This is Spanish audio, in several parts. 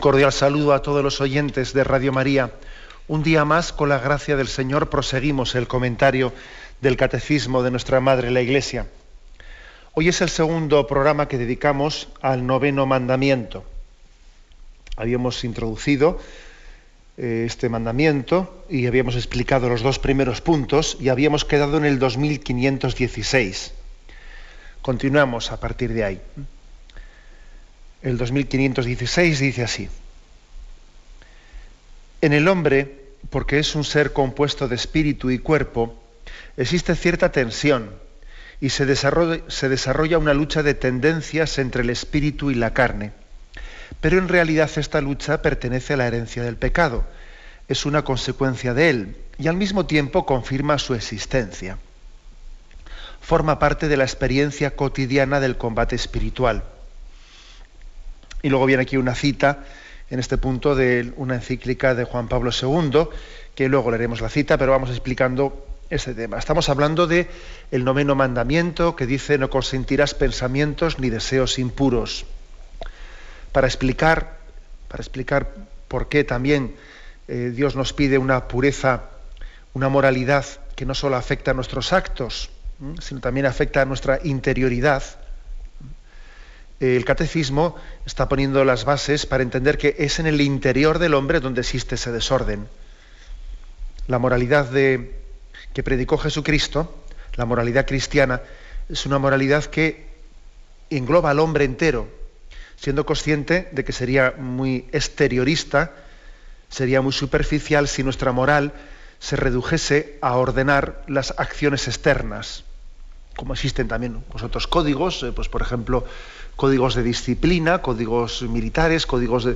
Un cordial saludo a todos los oyentes de Radio María. Un día más, con la gracia del Señor, proseguimos el comentario del Catecismo de nuestra Madre la Iglesia. Hoy es el segundo programa que dedicamos al noveno mandamiento. Habíamos introducido eh, este mandamiento y habíamos explicado los dos primeros puntos y habíamos quedado en el 2516. Continuamos a partir de ahí el 2516 dice así. En el hombre, porque es un ser compuesto de espíritu y cuerpo, existe cierta tensión y se desarrolla, una lucha de tendencias entre el espíritu y la carne. Pero en realidad esta lucha pertenece a la herencia del pecado, es una consecuencia de él y al mismo tiempo confirma su existencia. Forma parte de la experiencia cotidiana del combate espiritual. Y luego viene aquí una cita en este punto de una encíclica de Juan Pablo II, que luego leeremos la cita, pero vamos explicando ese tema. Estamos hablando de el noveno mandamiento que dice no consentirás pensamientos ni deseos impuros. Para explicar, para explicar por qué también eh, Dios nos pide una pureza, una moralidad que no solo afecta a nuestros actos, sino también afecta a nuestra interioridad el catecismo está poniendo las bases para entender que es en el interior del hombre donde existe ese desorden. La moralidad de, que predicó Jesucristo, la moralidad cristiana, es una moralidad que engloba al hombre entero, siendo consciente de que sería muy exteriorista, sería muy superficial si nuestra moral se redujese a ordenar las acciones externas, como existen también otros códigos, eh, pues por ejemplo, códigos de disciplina, códigos militares, códigos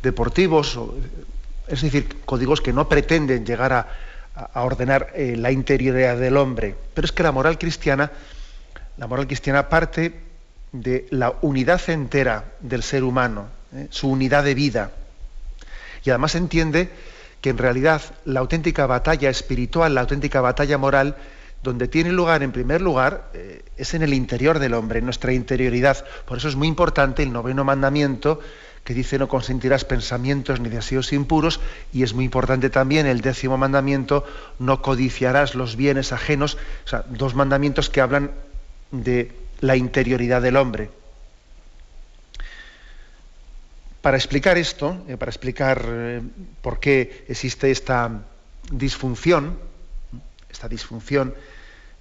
deportivos, es decir, códigos que no pretenden llegar a, ordenar eh, la interioridad del hombre. Pero es que la moral cristiana, la moral cristiana parte de la unidad entera del ser humano, ¿eh? su unidad de vida. Y además entiende que en realidad la auténtica batalla espiritual, la auténtica batalla moral, donde tiene lugar, en primer lugar, eh, es en el interior del hombre, en nuestra interioridad. Por eso es muy importante el noveno mandamiento que dice no consentirás pensamientos ni deseos impuros, y es muy importante también el décimo mandamiento, no codiciarás los bienes ajenos, o sea, dos mandamientos que hablan de la interioridad del hombre. Para explicar esto, eh, para explicar eh, por qué existe esta disfunción, esta disfunción,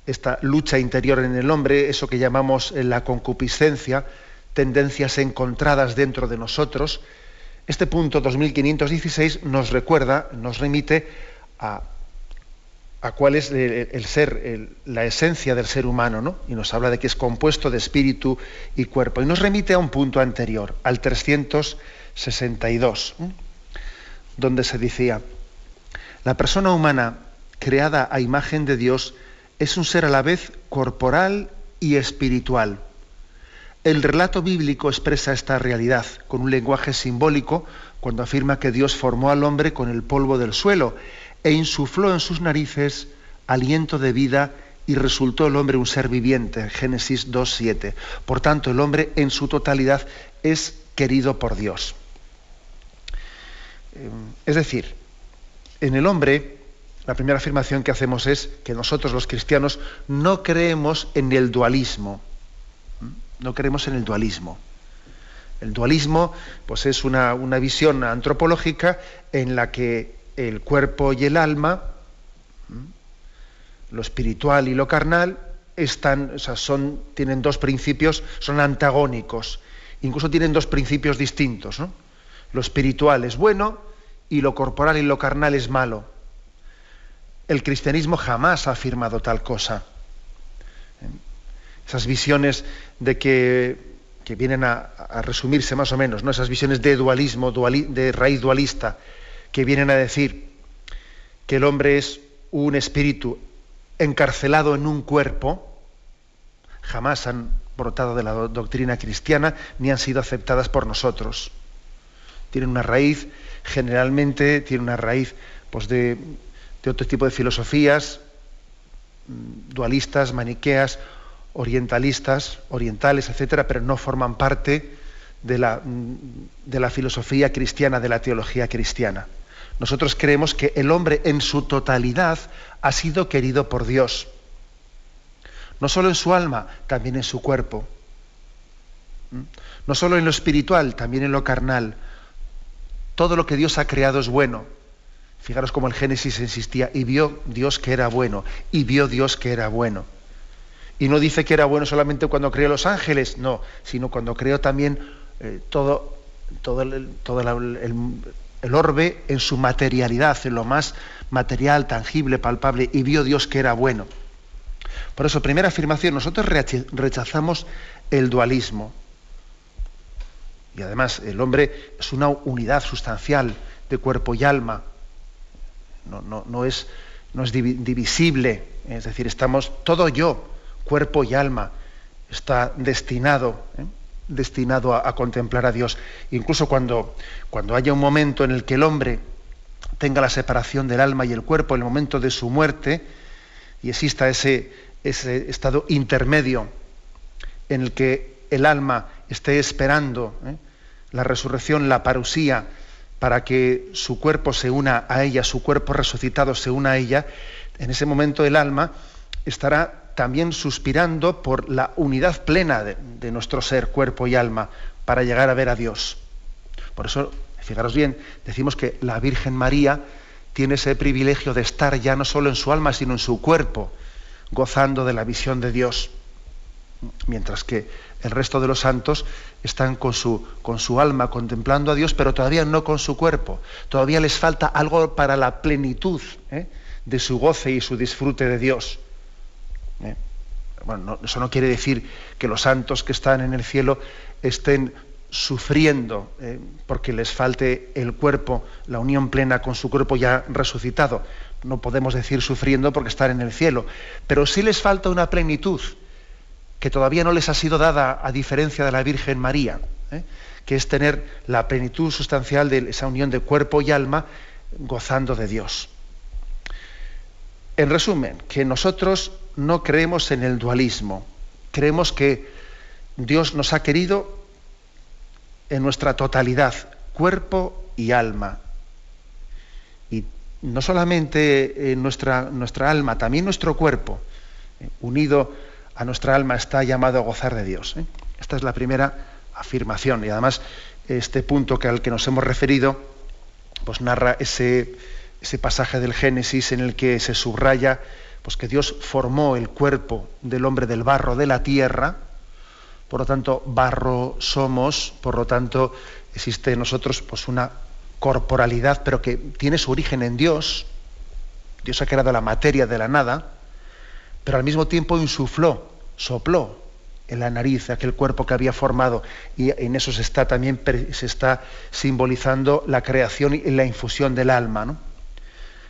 esta lucha interior en el hombre, eso que llamamos eh, la concupiscencia, tendencias encontradas dentro de nosotros, este punto 2516 nos recuerda, nos remite a, cuál es el, ser, la esencia del ser humano, ¿no? Y nos habla de que es compuesto de espíritu y cuerpo. Y nos remite a un punto anterior, al 362, donde se decía, la persona humana creada a imagen de Dios, es un ser a la vez corporal y espiritual. El relato bíblico expresa esta realidad con un lenguaje simbólico cuando afirma que Dios formó al hombre con el polvo del suelo e insufló en sus narices aliento de vida y resultó el hombre un ser viviente, Génesis 2.7. Por tanto, el hombre en su totalidad es querido por Dios. Eh, es decir, en el hombre la primera afirmación que hacemos es que nosotros los cristianos no creemos en el dualismo. No creemos en el dualismo. El dualismo pues, es una, visión antropológica en la que el cuerpo y el alma, lo espiritual y lo carnal, están, son, tienen dos principios, son antagónicos. Incluso tienen dos principios distintos. Lo espiritual es bueno y lo corporal y lo carnal es malo. El cristianismo jamás ha afirmado tal cosa. Esas visiones de que que vienen a, resumirse más o menos, ¿no? esas visiones de dualismo, de raíz dualista, que vienen a decir que el hombre es un espíritu encarcelado en un cuerpo, jamás han brotado de la doctrina cristiana ni han sido aceptadas por nosotros. Tienen una raíz, generalmente tiene una raíz pues, de, de otro tipo de filosofías, mm, dualistas, maniqueas, orientalistas, orientales, etcétera, pero no forman parte de la, mm, de la filosofía cristiana, de la teología cristiana. Nosotros creemos que el hombre en su totalidad ha sido querido por Dios. No solo en su alma, también en su cuerpo. ¿Mm? No solo en lo espiritual, también en lo carnal. Todo lo que Dios ha creado es bueno. Fijaros cómo el Génesis insistía, y vio Dios que era bueno, y vio Dios que era bueno. Y no dice que era bueno solamente cuando creó los ángeles, no, sino cuando creó también eh, todo, todo, el, todo el orbe en su materialidad, en lo más material, tangible, palpable, y vio Dios que era bueno. Por eso, primera afirmación, nosotros rechazamos el dualismo. Y además, el hombre es una unidad sustancial de cuerpo y alma. No, es, no es, divisible, es decir, estamos todo yo, cuerpo y alma, está destinado. ¿eh? destinado a, contemplar a Dios. Incluso cuando, cuando haya un momento en el que el hombre tenga la separación del alma y el cuerpo, el momento de su muerte, y exista ese, ese estado intermedio en el que el alma esté esperando ¿eh? la resurrección, la parusía, para que su cuerpo se una a ella, su cuerpo resucitado se una a ella, en ese momento el alma estará también suspirando por la unidad plena de, nuestro ser, cuerpo y alma, para llegar a ver a Dios. Por eso, fijaros bien, decimos que la Virgen María tiene ese privilegio de estar ya no solo en su alma, sino en su cuerpo, gozando de la visión de Dios. Mientras que el resto de los santos están con su, con su alma contemplando a Dios, pero todavía no con su cuerpo. Todavía les falta algo para la plenitud ¿eh? de su goce y su disfrute de Dios. ¿eh? Bueno, eso no quiere decir que los santos que están en el cielo estén sufriendo ¿eh? porque les falte el cuerpo, la unión plena con su cuerpo ya resucitado. No podemos decir sufriendo porque están en el cielo, pero sí les falta una plenitud que todavía no les ha sido dada a diferencia de la Virgen María, ¿eh? que es tener la plenitud sustancial de esa unión de cuerpo y alma gozando de Dios. En resumen, que nosotros no creemos en el dualismo, creemos que Dios nos ha querido en nuestra totalidad, cuerpo y alma. Y no solamente en nuestra, nuestra alma, también nuestro cuerpo, eh, unido a nuestra alma, está llamado a gozar de Dios. ¿eh? Esta es la primera afirmación. Y además, este punto que al que nos hemos referido, pues narra ese, ese pasaje del Génesis en el que se subraya pues que Dios formó el cuerpo del hombre del barro de la tierra, por lo tanto, barro somos, por lo tanto, existe en nosotros pues una corporalidad, pero que tiene su origen en Dios. Dios ha creado la materia de la nada, pero al mismo tiempo insufló, sopló en la nariz aquel cuerpo que había formado y en eso se está también se está simbolizando la creación y la infusión del alma, ¿no?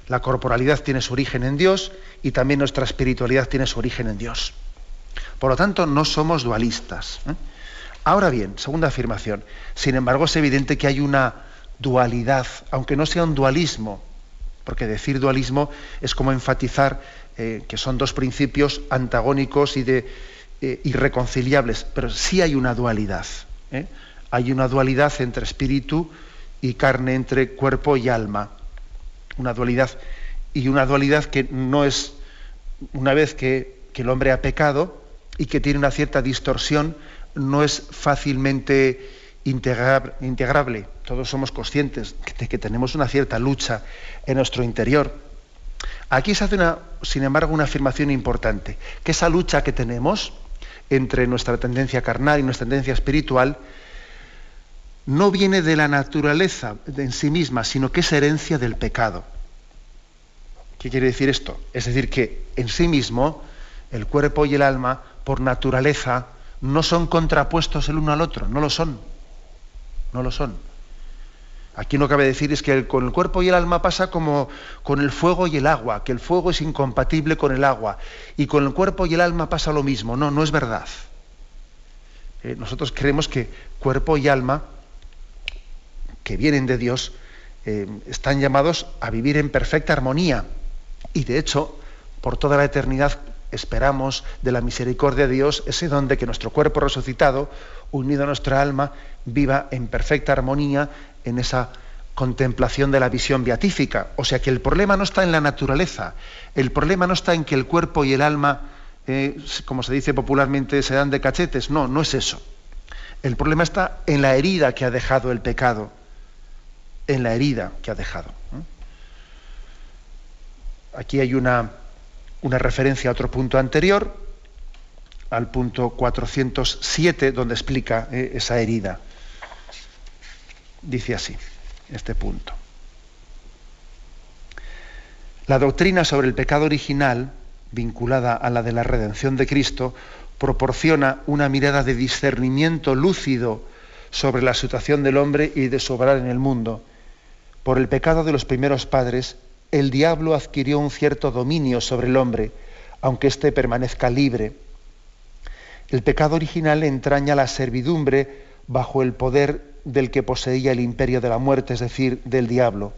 La corporalidad tiene su origen en Dios y también nuestra espiritualidad tiene su origen en Dios. Por lo tanto, no somos dualistas. ¿eh? Ahora bien, segunda afirmación. Sin embargo, es evidente que hay una dualidad, aunque no sea un dualismo, porque decir dualismo es como enfatizar eh, que son dos principios antagónicos y eh, irreconciliables, pero sí hay una dualidad. Hay una dualidad entre espíritu y carne, entre cuerpo y alma una dualidad y una dualidad que no es una vez que, el hombre ha pecado y que tiene una cierta distorsión, no es fácilmente integrable. Todos somos conscientes de que tenemos una cierta lucha en nuestro interior. Aquí se hace, una, sin embargo, una afirmación importante, que esa lucha que tenemos entre nuestra tendencia carnal y nuestra tendencia espiritual no viene de la naturaleza en sí misma, sino que es herencia del pecado. ¿Qué quiere decir esto? Es decir, que en sí mismo el cuerpo y el alma, por naturaleza, no son contrapuestos el uno al otro, no lo son, no lo son. Aquí no cabe decir es que con el cuerpo y el alma pasa como con el fuego y el agua, que el fuego es incompatible con el agua, y con el cuerpo y el alma pasa lo mismo. No, no es verdad. Eh, nosotros creemos que cuerpo y alma, que vienen de Dios, eh, están llamados a vivir en perfecta armonía. Y de hecho, por toda la eternidad esperamos de la misericordia de Dios ese don de que nuestro cuerpo resucitado, unido a nuestra alma, viva en perfecta armonía en esa contemplación de la visión beatífica. O sea que el problema no está en la naturaleza, el problema no está en que el cuerpo y el alma, eh, como se dice popularmente, se dan de cachetes. No, no es eso. El problema está en la herida que ha dejado el pecado, en la herida que ha dejado. Aquí hay una, una referencia a otro punto anterior, al punto 407, donde explica eh, esa herida. Dice así, este punto. La doctrina sobre el pecado original, vinculada a la de la redención de Cristo, proporciona una mirada de discernimiento lúcido sobre la situación del hombre y de su obrar en el mundo. Por el pecado de los primeros padres, el diablo adquirió un cierto dominio sobre el hombre, aunque éste permanezca libre. El pecado original entraña la servidumbre bajo el poder del que poseía el imperio de la muerte, es decir, del diablo.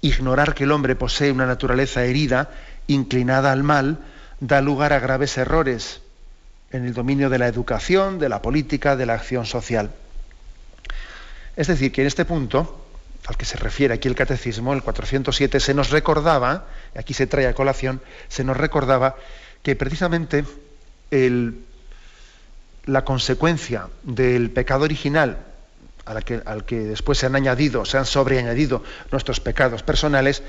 Ignorar que el hombre posee una naturaleza herida, inclinada al mal, da lugar a graves errores en el dominio de la educación, de la política, de la acción social. Es decir, que en este punto, al que se refiere aquí el catecismo, el 407, se nos recordaba, aquí se trae a colación, se nos recordaba que precisamente el, la consecuencia del pecado original al que, después se han añadido, se han sobreañadido nuestros pecados personales,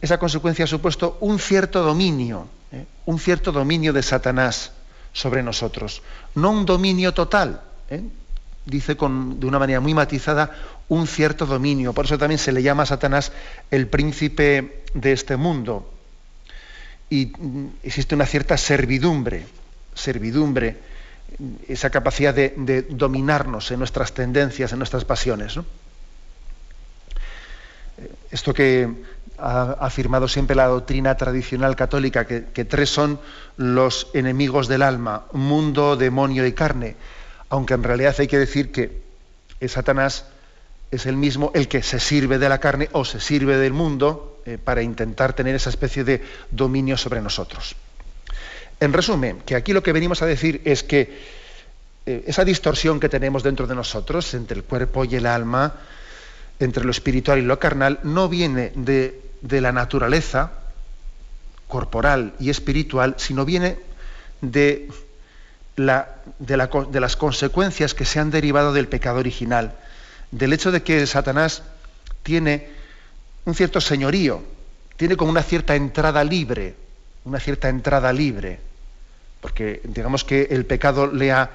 esa consecuencia ha supuesto un cierto dominio, ¿eh? un cierto dominio de Satanás sobre nosotros. No un dominio total, ¿eh? dice con, de una manera muy matizada, un cierto dominio. Por eso también se le llama a Satanás el príncipe de este mundo. Y mm, existe una cierta servidumbre, servidumbre esa capacidad de, dominarnos en nuestras tendencias, en nuestras pasiones. Esto que ha afirmado siempre la doctrina tradicional católica, que, tres son los enemigos del alma, mundo, demonio y carne, aunque en realidad hay que decir que Satanás es el mismo el que se sirve de la carne o se sirve del mundo eh, para intentar tener esa especie de dominio sobre nosotros. En resumen, que aquí lo que venimos a decir es que eh, esa distorsión que tenemos dentro de nosotros, entre el cuerpo y el alma, entre lo espiritual y lo carnal, no viene de, la naturaleza corporal y espiritual, sino viene de, de, las consecuencias que se han derivado del pecado original, del hecho de que Satanás tiene un cierto señorío, tiene como una cierta entrada libre, una cierta entrada libre porque digamos que el pecado le ha,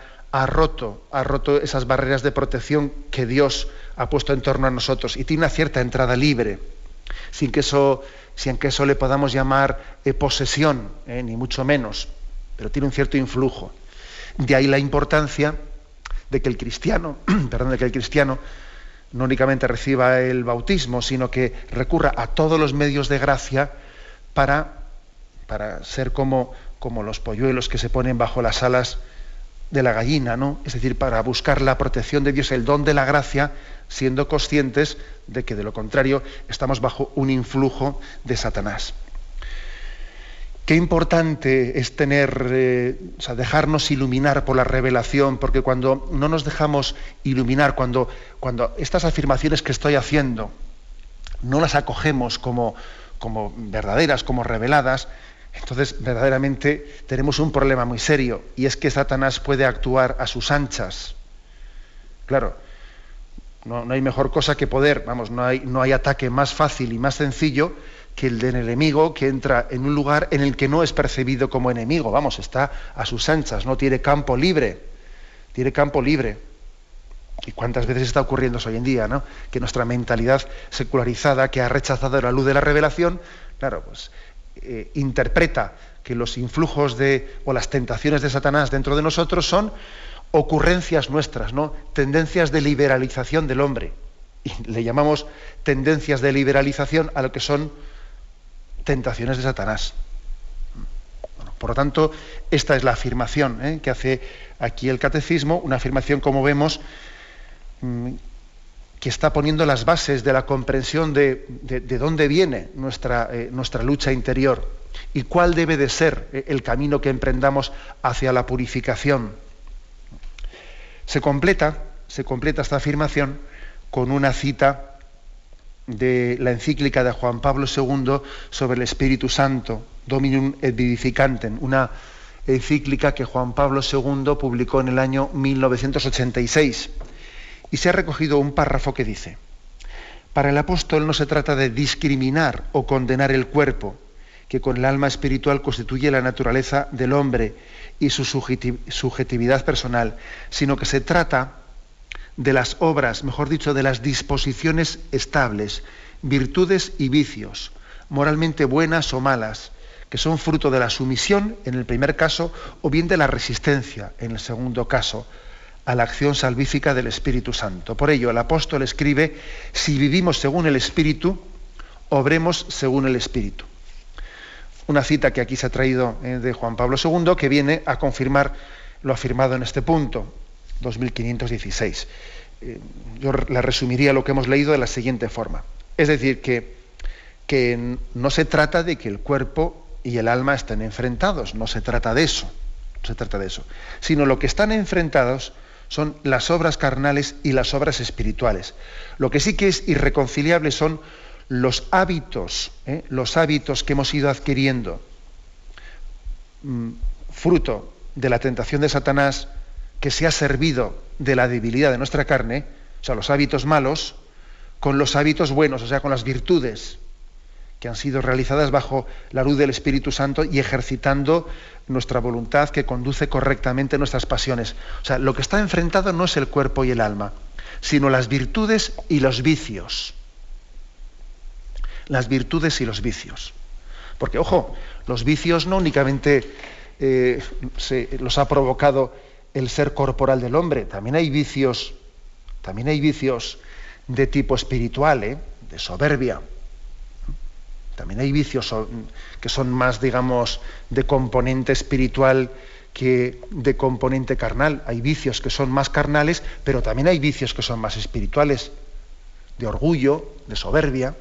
roto, ha roto esas barreras de protección que Dios ha puesto en torno a nosotros y tiene una cierta entrada libre, sin que eso, sin que eso le podamos llamar eh, posesión, eh, ni mucho menos, pero tiene un cierto influjo. De ahí la importancia de que el cristiano, perdón, de que el cristiano no únicamente reciba el bautismo, sino que recurra a todos los medios de gracia para, para ser como como los polluelos que se ponen bajo las alas de la gallina, ¿no? Es decir, para buscar la protección de Dios, el don de la gracia, siendo conscientes de que de lo contrario estamos bajo un influjo de Satanás. Qué importante es tener, eh, o sea, dejarnos iluminar por la revelación, porque cuando no nos dejamos iluminar, cuando, cuando estas afirmaciones que estoy haciendo no las acogemos como, como verdaderas, como reveladas, entonces verdaderamente tenemos un problema muy serio y es que Satanás puede actuar a sus anchas. Claro, no, hay mejor cosa que poder, vamos, no hay, no hay ataque más fácil y más sencillo que el del enemigo que entra en un lugar en el que no es percibido como enemigo, vamos, está a sus anchas, no tiene campo libre, tiene campo libre. ¿Y cuántas veces está ocurriendo eso hoy en día, ¿no? Que nuestra mentalidad secularizada, que ha rechazado la luz de la revelación, claro, pues eh, interpreta que los influjos de, o las tentaciones de Satanás dentro de nosotros son ocurrencias nuestras, ¿no? tendencias de liberalización del hombre. Y le llamamos tendencias de liberalización a lo que son tentaciones de Satanás. por lo tanto, esta es la afirmación ¿eh? que hace aquí el catecismo, una afirmación, como vemos, mm, que está poniendo las bases de la comprensión de, dónde viene nuestra, eh, nuestra lucha interior y cuál debe de ser eh, el camino que emprendamos hacia la purificación. Se completa, se completa esta afirmación con una cita de la encíclica de Juan Pablo II sobre el Espíritu Santo, Dominum et Vivificantem, una encíclica que Juan Pablo II publicó en el año 1986. Y se ha recogido un párrafo que dice, para el apóstol no se trata de discriminar o condenar el cuerpo, que con el alma espiritual constituye la naturaleza del hombre y su subjetividad personal, sino que se trata de las obras, mejor dicho, de las disposiciones estables, virtudes y vicios, moralmente buenas o malas, que son fruto de la sumisión en el primer caso o bien de la resistencia en el segundo caso a la acción salvífica del Espíritu Santo. Por ello, el apóstol escribe, si vivimos según el Espíritu, obremos según el Espíritu. Una cita que aquí se ha traído eh, de Juan Pablo II que viene a confirmar lo afirmado en este punto. 2516. Eh, yo la resumiría lo que hemos leído de la siguiente forma. Es decir, que, que no se trata de que el cuerpo y el alma estén enfrentados, no se trata de eso, no se trata de eso, sino lo que están enfrentados son las obras carnales y las obras espirituales. Lo que sí que es irreconciliable son los hábitos, ¿eh? los hábitos que hemos ido adquiriendo, mm, fruto de la tentación de Satanás, que se ha servido de la debilidad de nuestra carne, o sea, los hábitos malos, con los hábitos buenos, o sea, con las virtudes que han sido realizadas bajo la luz del Espíritu Santo y ejercitando nuestra voluntad que conduce correctamente nuestras pasiones. O sea, lo que está enfrentado no es el cuerpo y el alma, sino las virtudes y los vicios. Las virtudes y los vicios. Porque, ojo, los vicios no únicamente eh, los ha provocado el ser corporal del hombre. También hay vicios, también hay vicios de tipo espiritual, ¿eh? de soberbia. También hay vicios que son más, digamos, de componente espiritual que de componente carnal. Hay vicios que son más carnales, pero también hay vicios que son más espirituales, de orgullo, de soberbia.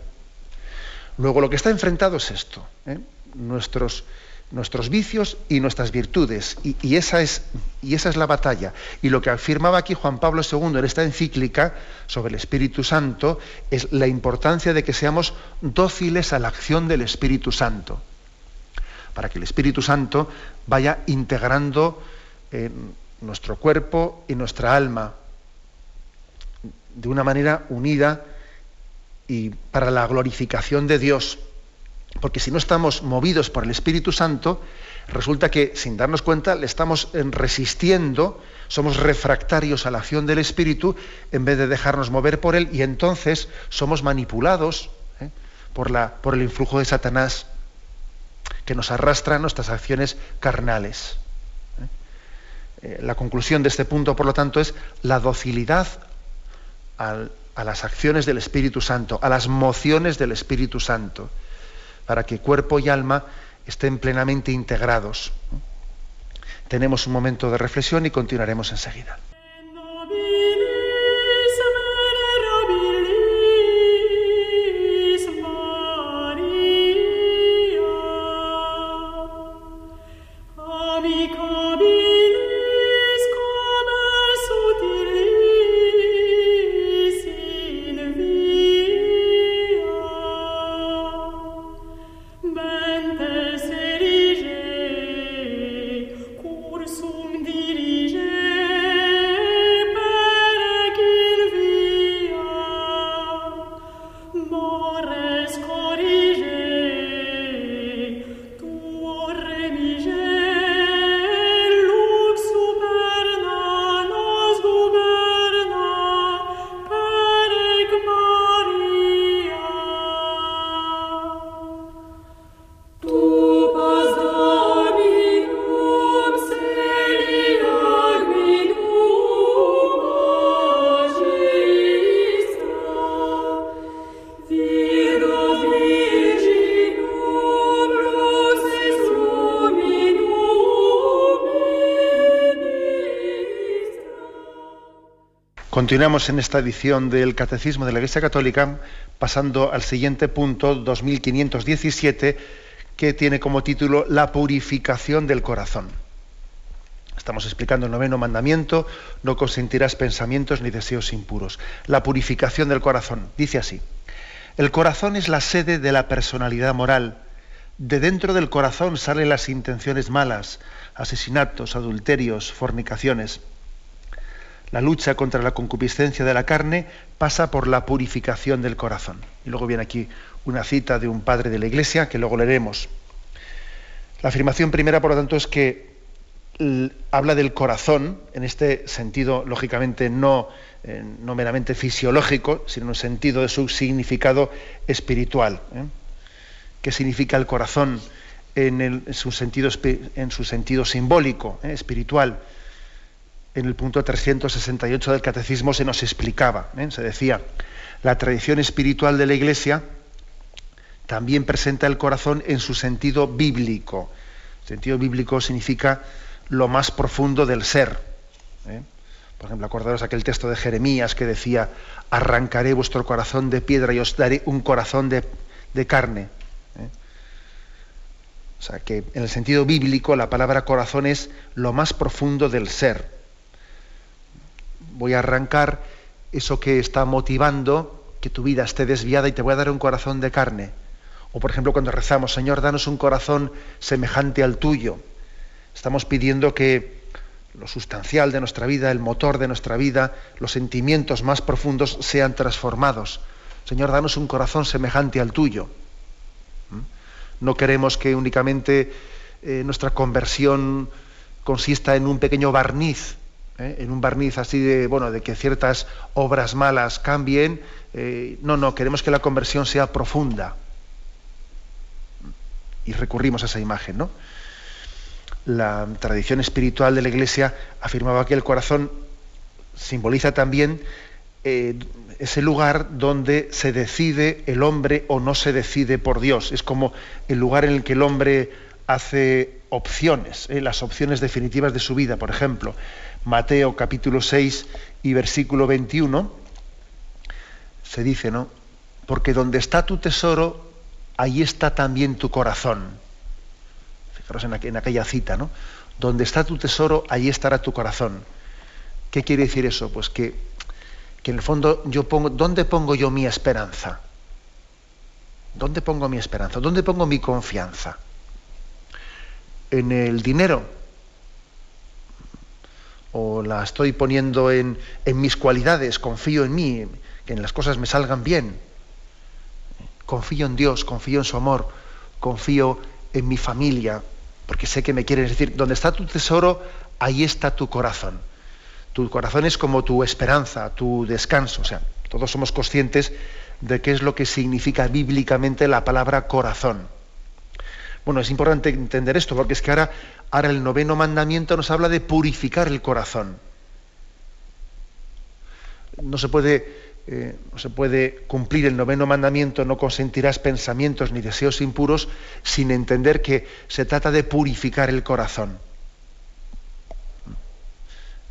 Luego lo que está enfrentado es esto, ¿eh? nuestros, nuestros vicios y nuestras virtudes. Y, esa es, y esa es la batalla. Y lo que afirmaba aquí Juan Pablo II en esta encíclica sobre el Espíritu Santo es la importancia de que seamos dóciles a la acción del Espíritu Santo. Para que el Espíritu Santo vaya integrando nuestro cuerpo y nuestra alma de una manera unida y para la glorificación de Dios porque si no estamos movidos por el Espíritu Santo, resulta que sin darnos cuenta le estamos resistiendo, somos refractarios a la acción del Espíritu en vez de dejarnos mover por él y entonces somos manipulados ¿eh? por, la, por el influjo de Satanás que nos arrastra a nuestras acciones carnales. ¿eh? Eh, la conclusión de este punto, por lo tanto, es la docilidad a las acciones del Espíritu Santo, a las mociones del Espíritu Santo para que cuerpo y alma estén plenamente integrados. Tenemos un momento de reflexión y continuaremos enseguida. Continuamos en esta edición del Catecismo de la Iglesia Católica, pasando al siguiente punto, 2517, que tiene como título La purificación del corazón. Estamos explicando el noveno mandamiento, no consentirás pensamientos ni deseos impuros. La purificación del corazón. Dice así, el corazón es la sede de la personalidad moral. De dentro del corazón salen las intenciones malas, asesinatos, adulterios, fornicaciones. La lucha contra la concupiscencia de la carne pasa por la purificación del corazón. Y luego viene aquí una cita de un padre de la Iglesia que luego leeremos. La afirmación primera, por lo tanto, es que habla del corazón, en este sentido, lógicamente, no, eh, no meramente fisiológico, sino en un sentido de su significado espiritual. ¿eh? ¿Qué significa el corazón en, su, sentido, en su sentido simbólico, ¿eh? espiritual? En el punto 368 del Catecismo se nos explicaba, ¿eh? se decía, la tradición espiritual de la Iglesia también presenta el corazón en su sentido bíblico. sentido bíblico significa lo más profundo del ser. ¿eh? Por ejemplo, acordaros aquel texto de Jeremías que decía, arrancaré vuestro corazón de piedra y os daré un corazón de, carne. ¿eh? O sea, que en el sentido bíblico la palabra corazón es lo más profundo del ser voy a arrancar eso que está motivando que tu vida esté desviada y te voy a dar un corazón de carne. O por ejemplo cuando rezamos, Señor, danos un corazón semejante al tuyo. Estamos pidiendo que lo sustancial de nuestra vida, el motor de nuestra vida, los sentimientos más profundos sean transformados. Señor, danos un corazón semejante al tuyo. ¿Mm? No queremos que únicamente eh, nuestra conversión consista en un pequeño barniz ¿eh? en un barniz así de, bueno, de que ciertas obras malas cambien. Eh, no, no, queremos que la conversión sea profunda. Y recurrimos a esa imagen, ¿no? La tradición espiritual de la Iglesia afirmaba que el corazón simboliza también eh, ese lugar donde se decide el hombre o no se decide por Dios. Es como el lugar en el que el hombre hace opciones, las opciones definitivas de su vida, por ejemplo. Mateo capítulo 6 y versículo 21, se dice, ¿no? Porque donde está tu tesoro, ahí está también tu corazón. Fijaros en, aquella cita, ¿no? Donde está tu tesoro, ahí estará tu corazón. ¿Qué quiere decir eso? Pues que, que en el fondo yo pongo, ¿dónde pongo yo mi esperanza? ¿Dónde pongo mi esperanza? ¿Dónde pongo mi confianza? ¿En el dinero? O la estoy poniendo en, mis cualidades, confío en mí, que en las cosas me salgan bien. Confío en Dios, confío en su amor, confío en mi familia, porque sé que me quieren decir, donde está tu tesoro, ahí está tu corazón. Tu corazón es como tu esperanza, tu descanso. O sea, todos somos conscientes de qué es lo que significa bíblicamente la palabra corazón. Bueno, es importante entender esto, porque es que ahora, ahora el noveno mandamiento nos habla de purificar el corazón. No se puede, eh, no se puede cumplir el noveno mandamiento, no consentirás pensamientos ni deseos impuros, sin entender que se trata de purificar el corazón.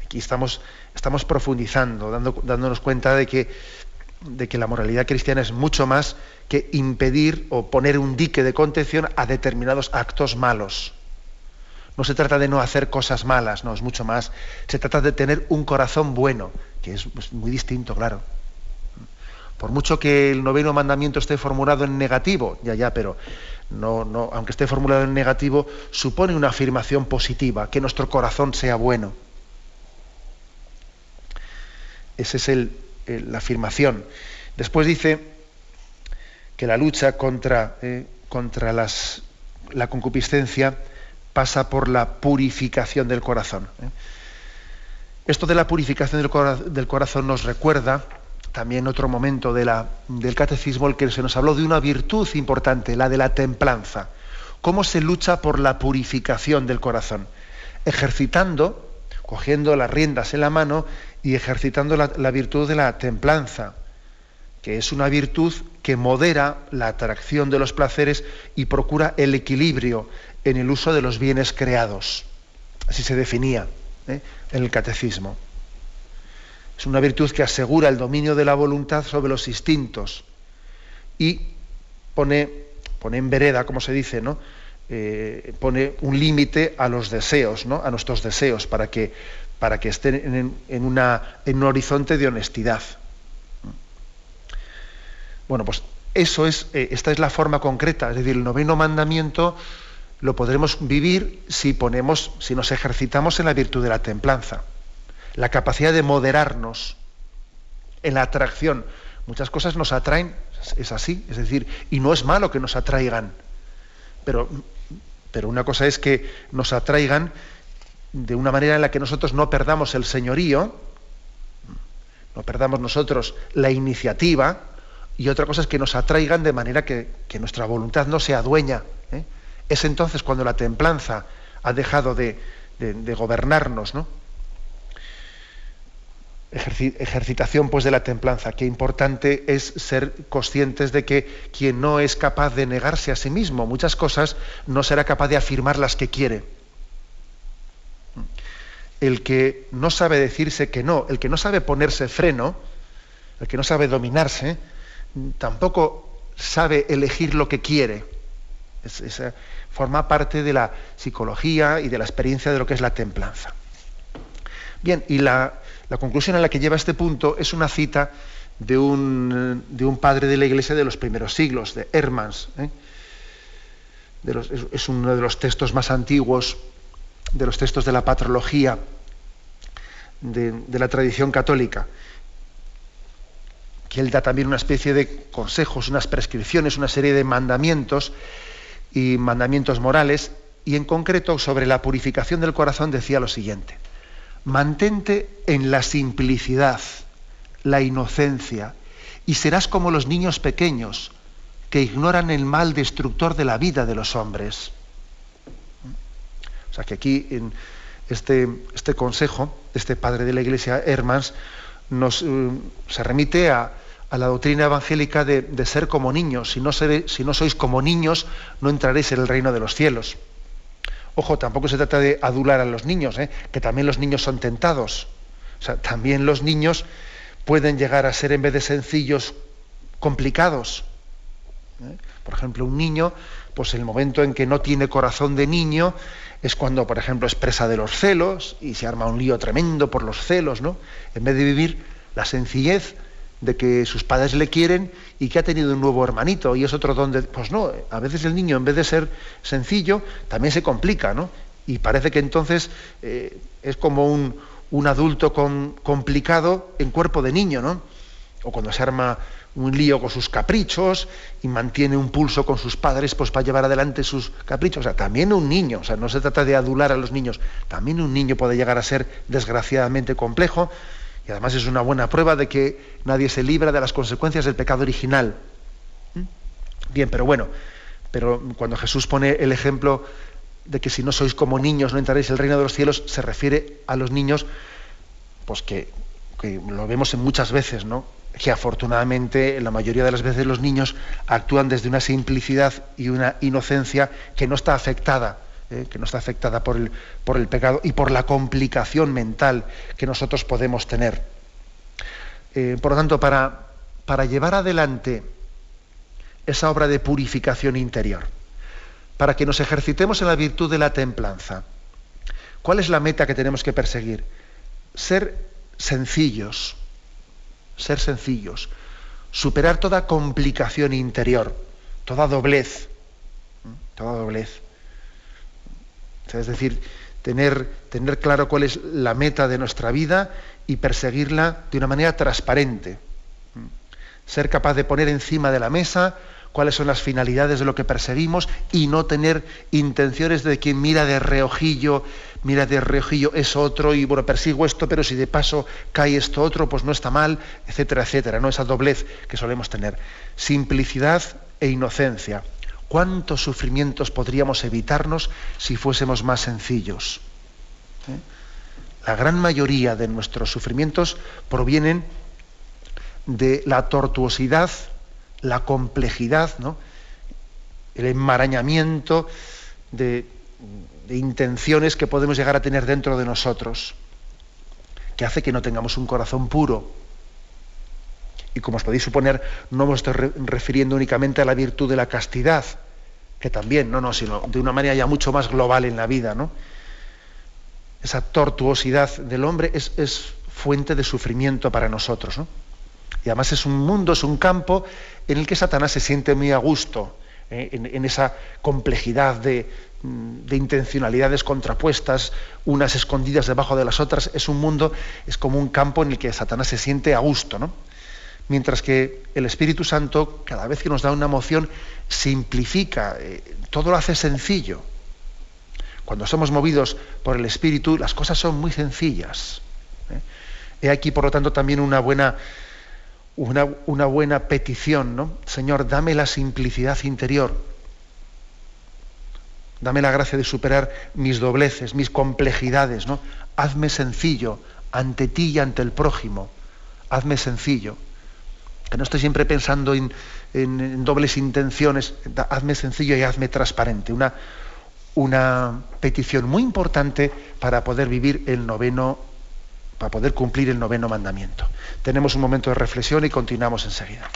Aquí estamos, estamos profundizando, dándonos cuenta de que de que la moralidad cristiana es mucho más que impedir o poner un dique de contención a determinados actos malos. No se trata de no hacer cosas malas, no, es mucho más. Se trata de tener un corazón bueno, que es pues, muy distinto, claro. Por mucho que el noveno mandamiento esté formulado en negativo, ya, ya, pero no, no, aunque esté formulado en negativo, supone una afirmación positiva, que nuestro corazón sea bueno. Ese es el, la afirmación. Después dice que la lucha contra, eh, contra las, la concupiscencia pasa por la purificación del corazón. ¿eh? Esto de la purificación del, corazón nos recuerda también otro momento del catecismo, el que se nos habló de una virtud importante, la de la templanza. ¿Cómo se lucha por la purificación del corazón? Ejercitando, cogiendo las riendas en la mano y ejercitando la, virtud de la templanza, que es una virtud que modera la atracción de los placeres y procura el equilibrio en el uso de los bienes creados. Así se definía ¿eh? en el catecismo. Es una virtud que asegura el dominio de la voluntad sobre los instintos y pone, pone en vereda, como se dice, ¿no? Eh, pone un límite a los deseos, ¿no? a nuestros deseos, para que, para que estén en, un horizonte de honestidad. Bueno, pues eso es, eh, esta es la forma concreta, es decir, el noveno mandamiento lo podremos vivir si ponemos, si nos ejercitamos en la virtud de la templanza, la capacidad de moderarnos en la atracción. Muchas cosas nos atraen, es así, es decir, y no es malo que nos atraigan, pero, pero una cosa es que nos atraigan de una manera en la que nosotros no perdamos el señorío, no perdamos nosotros la iniciativa, y otra cosa es que nos atraigan de manera que, nuestra voluntad no sea dueña. ¿eh? Es entonces cuando la templanza ha dejado de, gobernarnos, ¿no? ejercitación pues de la templanza. Qué importante es ser conscientes de que quien no es capaz de negarse a sí mismo muchas cosas no será capaz de afirmar las que quiere. El que no sabe decirse que no, el que no sabe ponerse freno, el que no sabe dominarse, tampoco sabe elegir lo que quiere. esa forma parte de la psicología y de la experiencia de lo que es la templanza. Bien, y la, conclusión a la que lleva este punto es una cita de un, un, padre de la iglesia de los primeros siglos, de Hermans. ¿eh? es, uno de los textos más antiguos, de los textos de la patrología de la tradición católica que él da también una especie de consejos, unas prescripciones, una serie de mandamientos y mandamientos morales, y en concreto sobre la purificación del corazón decía lo siguiente, mantente en la simplicidad, la inocencia, y serás como los niños pequeños que ignoran el mal destructor de la vida de los hombres. O sea que aquí en este, este consejo este padre de la iglesia, Hermans, nos, eh, se remite a, a la doctrina evangélica de, ser como niños. Si no, si no, sois como niños, no entraréis en el reino de los cielos. Ojo, tampoco se trata de adular a los niños, ¿eh? que también los niños son tentados. O sea, también los niños pueden llegar a ser, en vez de sencillos, complicados. ¿eh? Por ejemplo, un niño, pues el momento en que no tiene corazón de niño es cuando, por ejemplo, expresa de los celos y se arma un lío tremendo por los celos, ¿no? En vez de vivir la sencillez, de que sus padres le quieren y que ha tenido un nuevo hermanito y es otro donde, pues no, a veces el niño en vez de ser sencillo también se complica, ¿no? Y parece que entonces eh, es como un, un adulto con, complicado en cuerpo de niño, ¿no? O cuando se arma un lío con sus caprichos y mantiene un pulso con sus padres pues para llevar adelante sus caprichos. O sea, también un niño, o sea, no se trata de adular a los niños, también un niño puede llegar a ser desgraciadamente complejo y además es una buena prueba de que nadie se libra de las consecuencias del pecado original. ¿Mm? Bien, pero bueno, pero cuando Jesús pone el ejemplo de que si no sois como niños no entraréis en el reino de los cielos, se refiere a los niños, pues que, que lo vemos muchas veces, ¿no? Que afortunadamente la mayoría de las veces los niños actúan desde una simplicidad y una inocencia que no está afectada eh, que no está afectada por el, por el pecado y por la complicación mental que nosotros podemos tener. Eh, por lo tanto, para, para llevar adelante esa obra de purificación interior, para que nos ejercitemos en la virtud de la templanza, ¿cuál es la meta que tenemos que perseguir? Ser sencillos, ser sencillos, superar toda complicación interior, toda doblez, toda doblez. Es decir, tener, tener claro cuál es la meta de nuestra vida y perseguirla de una manera transparente. Ser capaz de poner encima de la mesa cuáles son las finalidades de lo que perseguimos y no tener intenciones de quien mira de reojillo, mira de reojillo es otro y bueno, persigo esto, pero si de paso cae esto otro, pues no está mal, etcétera, etcétera, ¿no? Esa doblez que solemos tener. Simplicidad e inocencia. ¿Cuántos sufrimientos podríamos evitarnos si fuésemos más sencillos? ¿Eh? La gran mayoría de nuestros sufrimientos provienen de la tortuosidad, la complejidad, el enmarañamiento de intenciones que podemos llegar a tener dentro de nosotros que hace que no tengamos un corazón puro. Y como os podéis suponer, no me estoy refiriendo únicamente a la virtud de la castidad, que también, no, no, sino de una manera ya mucho más global en la vida, ¿no? Esa tortuosidad del hombre es, fuente de sufrimiento para nosotros, ¿no? Y además es un mundo, es un campo en el que Satanás se siente muy a gusto, ¿eh? en, esa complejidad de, de, intencionalidades contrapuestas, unas escondidas debajo de las otras. Es un mundo, es como un campo en el que Satanás se siente a gusto, ¿no? Mientras que el Espíritu Santo, cada vez que nos da una emoción, simplifica, eh, todo lo hace sencillo. Cuando somos movidos por el Espíritu, las cosas son muy sencillas. ¿eh? He aquí, por lo tanto, también una buena, una, buena petición, ¿no? Señor, dame la simplicidad interior. Dame la gracia de superar mis dobleces, mis complejidades, ¿no? Hazme sencillo ante ti y ante el prójimo. Hazme sencillo que no estoy siempre pensando en, dobles intenciones, hazme sencillo y hazme transparente. Una, una petición muy importante para poder vivir el noveno, para poder cumplir el noveno mandamiento. Tenemos un momento de reflexión y continuamos enseguida.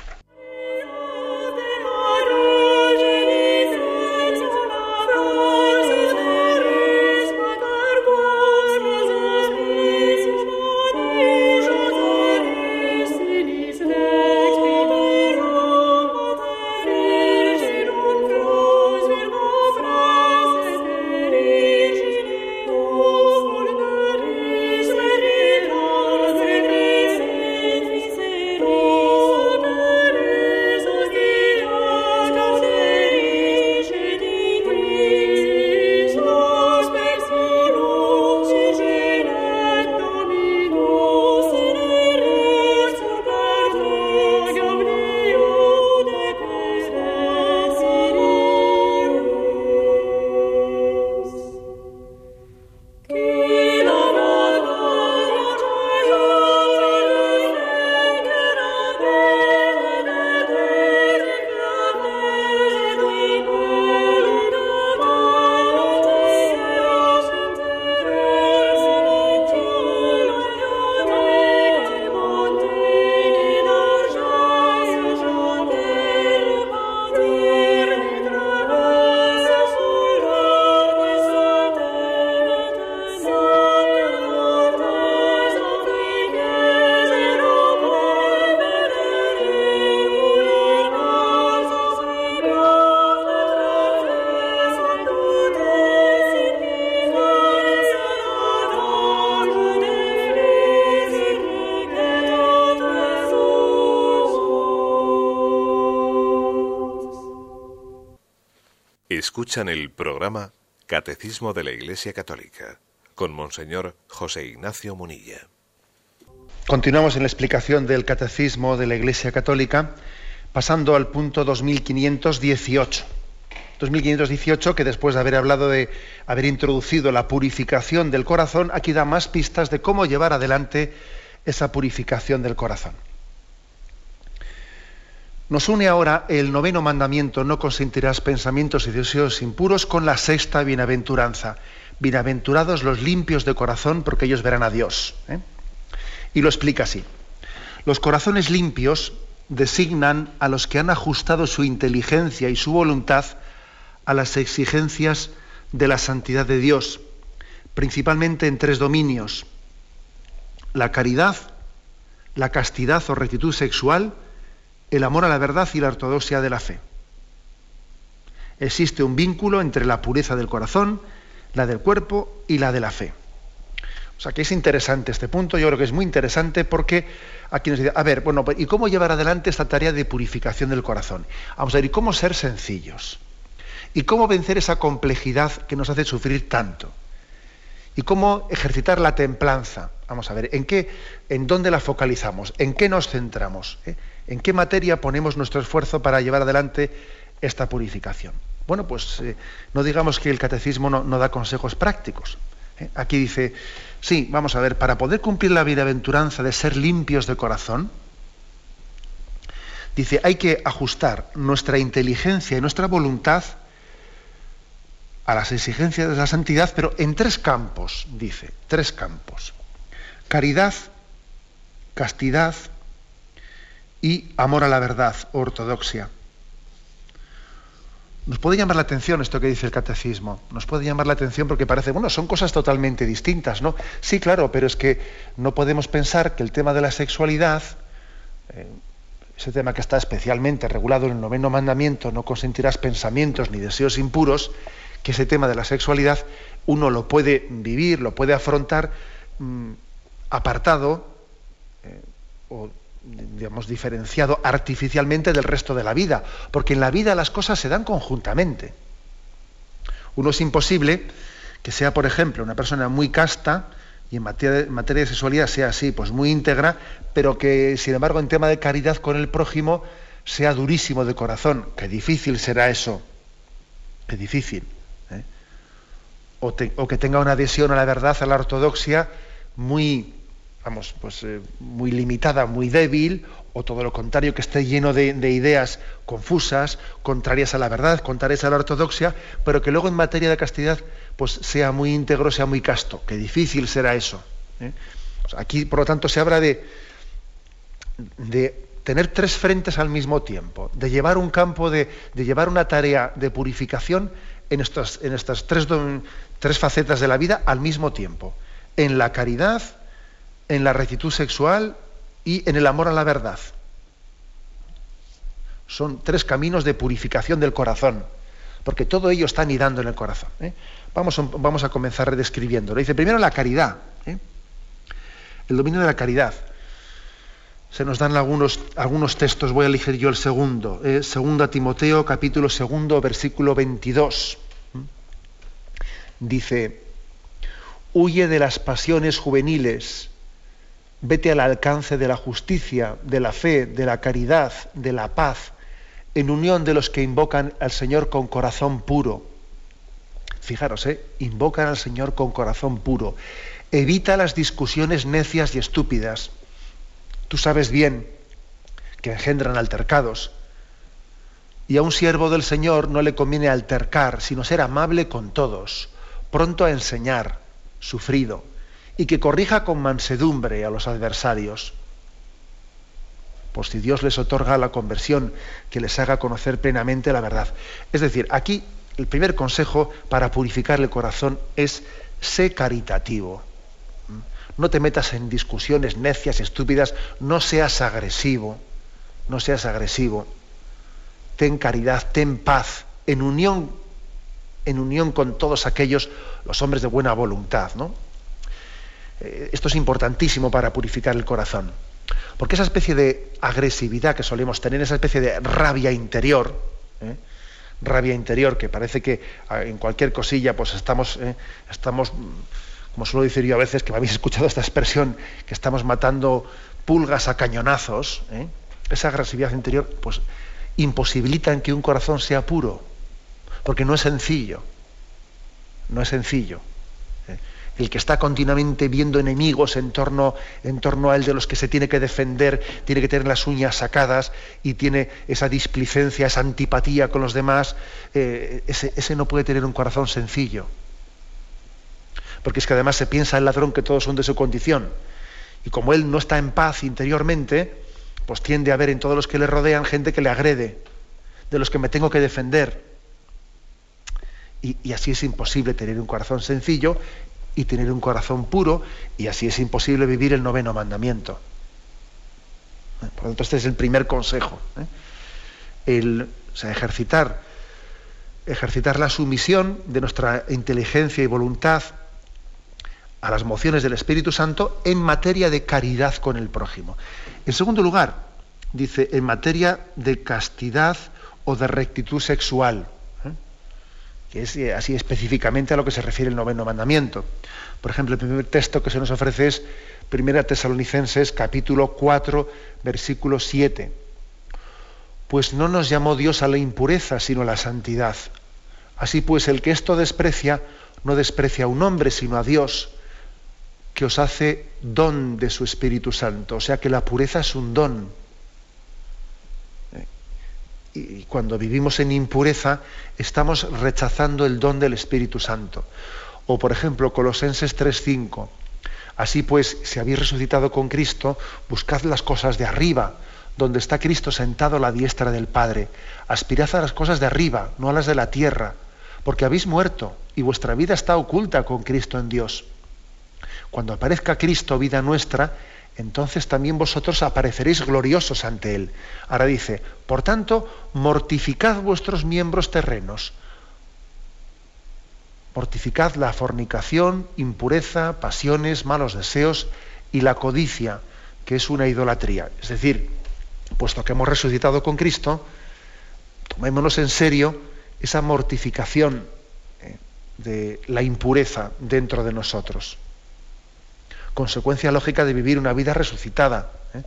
Escuchan el programa Catecismo de la Iglesia Católica con Monseñor José Ignacio Munilla. Continuamos en la explicación del Catecismo de la Iglesia Católica, pasando al punto 2518. 2518, que después de haber hablado de haber introducido la purificación del corazón, aquí da más pistas de cómo llevar adelante esa purificación del corazón. Nos une ahora el noveno mandamiento, no consentirás pensamientos y deseos impuros, con la sexta bienaventuranza. Bienaventurados los limpios de corazón, porque ellos verán a Dios. ¿eh? Y lo explica así. Los corazones limpios designan a los que han ajustado su inteligencia y su voluntad a las exigencias de la santidad de Dios, principalmente en tres dominios. La caridad, la castidad o rectitud sexual, el amor a la verdad y la ortodoxia de la fe. Existe un vínculo entre la pureza del corazón, la del cuerpo y la de la fe. O sea que es interesante este punto, yo creo que es muy interesante porque aquí nos dice, a ver, bueno, ¿y cómo llevar adelante esta tarea de purificación del corazón? Vamos a ver, ¿y cómo ser sencillos? ¿Y cómo vencer esa complejidad que nos hace sufrir tanto? ¿Y cómo ejercitar la templanza? Vamos a ver, ¿en qué, en dónde la focalizamos? ¿En qué nos centramos? ¿Eh? ¿En qué materia ponemos nuestro esfuerzo para llevar adelante esta purificación? Bueno, pues eh, no digamos que el catecismo no, da consejos prácticos. ¿eh? Aquí dice, sí, vamos a ver, para poder cumplir la bienaventuranza de ser limpios de corazón, dice, hay que ajustar nuestra inteligencia y nuestra voluntad a las exigencias de la santidad, pero en tres campos, dice, tres campos. Caridad, castidad y amor a la verdad, ortodoxia. Nos puede llamar la atención esto que dice el catecismo, nos puede llamar la atención porque parece, bueno, son cosas totalmente distintas, ¿no? Sí, claro, pero es que no podemos pensar que el tema de la sexualidad, eh, ese tema que está especialmente regulado en el noveno mandamiento, no consentirás pensamientos ni deseos impuros, que ese tema de la sexualidad uno lo puede vivir, lo puede afrontar mm, apartado eh, o digamos, diferenciado artificialmente del resto de la vida, porque en la vida las cosas se dan conjuntamente. Uno es imposible que sea, por ejemplo, una persona muy casta y en materia, de sexualidad sea así, pues muy íntegra, pero que, sin embargo, en tema de caridad con el prójimo sea durísimo de corazón. Qué difícil será eso. Qué difícil. ¿eh? O que tenga una adhesión a la verdad, a la ortodoxia, muy, vamos, pues eh, muy limitada, muy débil, o todo lo contrario, que esté lleno de, ideas confusas, contrarias a la verdad, contrarias a la ortodoxia, pero que luego en materia de castidad pues sea muy íntegro, sea muy casto. Qué difícil será eso. ¿eh? aquí, por lo tanto, se habla de, de tener tres frentes al mismo tiempo, de llevar un campo de, de llevar una tarea de purificación en estas, en estas tres, tres facetas de la vida al mismo tiempo. En la caridad, en la rectitud sexual y en el amor a la verdad. Son tres caminos de purificación del corazón, porque todo ello está anidando en el corazón. ¿eh? Vamos, a, vamos, a, comenzar redescribiéndolo. Dice primero la caridad, ¿eh? el dominio de la caridad. Se nos dan algunos, algunos textos, voy a elegir yo el segundo. ¿eh? Segunda Timoteo, capítulo segundo, versículo 22. Dice, huye de las pasiones juveniles vete al alcance de la justicia, de la fe, de la caridad, de la paz, en unión de los que invocan al Señor con corazón puro. Fijaros, ¿eh? invocan al Señor con corazón puro. Evita las discusiones necias y estúpidas. Tú sabes bien que engendran altercados. Y a un siervo del Señor no le conviene altercar, sino ser amable con todos, pronto a enseñar, sufrido y que corrija con mansedumbre a los adversarios. Pues si Dios les otorga la conversión, que les haga conocer plenamente la verdad. Es decir, aquí el primer consejo para purificar el corazón es sé caritativo. No te metas en discusiones necias, estúpidas, no seas agresivo, no seas agresivo. Ten caridad, ten paz, en unión, en unión con todos aquellos, los hombres de buena voluntad, ¿no? Eh, esto es importantísimo para purificar el corazón. Porque esa especie de agresividad que solemos tener, esa especie de rabia interior, ¿eh? rabia interior que parece que en cualquier cosilla pues estamos, ¿eh? estamos, como suelo decir yo a veces, que me habéis escuchado esta expresión, que estamos matando pulgas a cañonazos, esa agresividad interior pues imposibilita que un corazón sea puro, porque no es sencillo, no es sencillo el que está continuamente viendo enemigos en torno, en torno a él de los que se tiene que defender, tiene que tener las uñas sacadas y tiene esa displicencia, esa antipatía con los demás, eh, ese, ese no puede tener un corazón sencillo. Porque es que además se piensa el ladrón que todos son de su condición. Y como él no está en paz interiormente, pues tiende a ver en todos los que le rodean gente que le agrede, de los que me tengo que defender. y, así es imposible tener un corazón sencillo y tener un corazón puro, y así es imposible vivir el noveno mandamiento. Por lo tanto, este es el primer consejo. ¿eh? El, ejercitar, ejercitar la sumisión de nuestra inteligencia y voluntad a las mociones del Espíritu Santo en materia de caridad con el prójimo. En segundo lugar, dice, en materia de castidad o de rectitud sexual es eh, así específicamente a lo que se refiere el noveno mandamiento. Por ejemplo, el primer texto que se nos ofrece es 1 Tesalonicenses capítulo 4, versículo 7. Pues no nos llamó Dios a la impureza, sino a la santidad. Así pues, el que esto desprecia, no desprecia a un hombre, sino a Dios, que os hace don de su Espíritu Santo. O sea que la pureza es un don y cuando vivimos en impureza estamos rechazando el don del Espíritu Santo. O por ejemplo, Colosenses 3:5, Así pues, si habéis resucitado con Cristo, buscad las cosas de arriba, donde está Cristo sentado a la diestra del Padre. Aspirad a las cosas de arriba, no a las de la tierra, porque habéis muerto y vuestra vida está oculta con Cristo en Dios. Cuando aparezca Cristo, vida nuestra, entonces también vosotros apareceréis gloriosos ante Él. Ahora dice, por tanto, mortificad vuestros miembros terrenos. Mortificad la fornicación, impureza, pasiones, malos deseos y la codicia, que es una idolatría. Es decir, puesto que hemos resucitado con Cristo, tomémonos en serio esa mortificación eh, de la impureza dentro de nosotros. Consecuencia lógica de vivir una vida resucitada. ¿eh?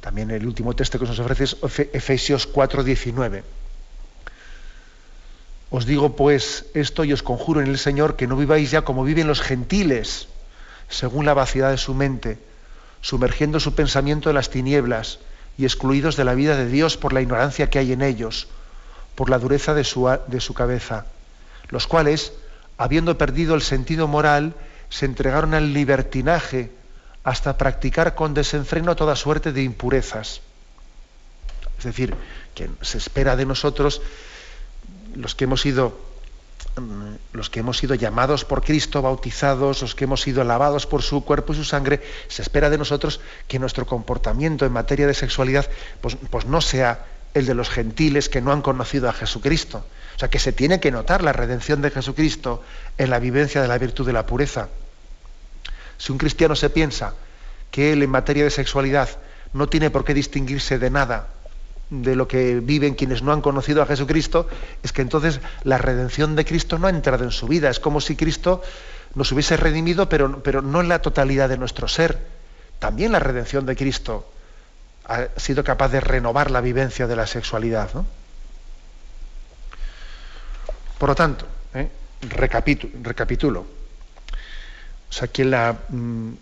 También el último texto que nos ofrece es Efesios 4:19. Os digo pues esto y os conjuro en el Señor que no viváis ya como viven los gentiles, según la vaciedad de su mente sumergiendo su pensamiento en las tinieblas y excluidos de la vida de Dios por la ignorancia que hay en ellos, por la dureza de su, de su cabeza, los cuales, habiendo perdido el sentido moral, se entregaron al libertinaje hasta practicar con desenfreno toda suerte de impurezas. Es decir, que se espera de nosotros, los que hemos sido los que hemos sido llamados por Cristo, bautizados, los que hemos sido lavados por su cuerpo y su sangre, se espera de nosotros que nuestro comportamiento en materia de sexualidad pues, pues no sea el de los gentiles que no han conocido a Jesucristo. O sea, que se tiene que notar la redención de Jesucristo en la vivencia de la virtud de la pureza. Si un cristiano se piensa que él en materia de sexualidad no tiene por qué distinguirse de nada de lo que viven quienes no han conocido a Jesucristo, es que entonces la redención de Cristo no ha entrado en su vida. Es como si Cristo nos hubiese redimido, pero, pero no en la totalidad de nuestro ser. También la redención de Cristo ha sido capaz de renovar la vivencia de la sexualidad. Por lo tanto, ¿eh? recapitulo. O sea, que la, mm,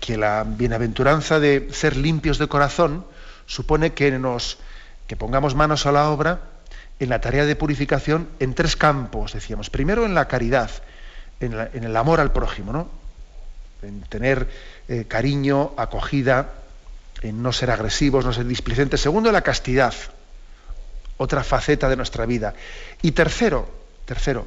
que la bienaventuranza de ser limpios de corazón, supone que pongamos manos a la obra en la tarea de purificación en tres campos, decíamos. Primero en la caridad, en, el amor al prójimo, ¿no? En tener eh, cariño, acogida, en no ser agresivos, no ser displicentes. Segundo, en la castidad, otra faceta de nuestra vida. Y tercero, tercero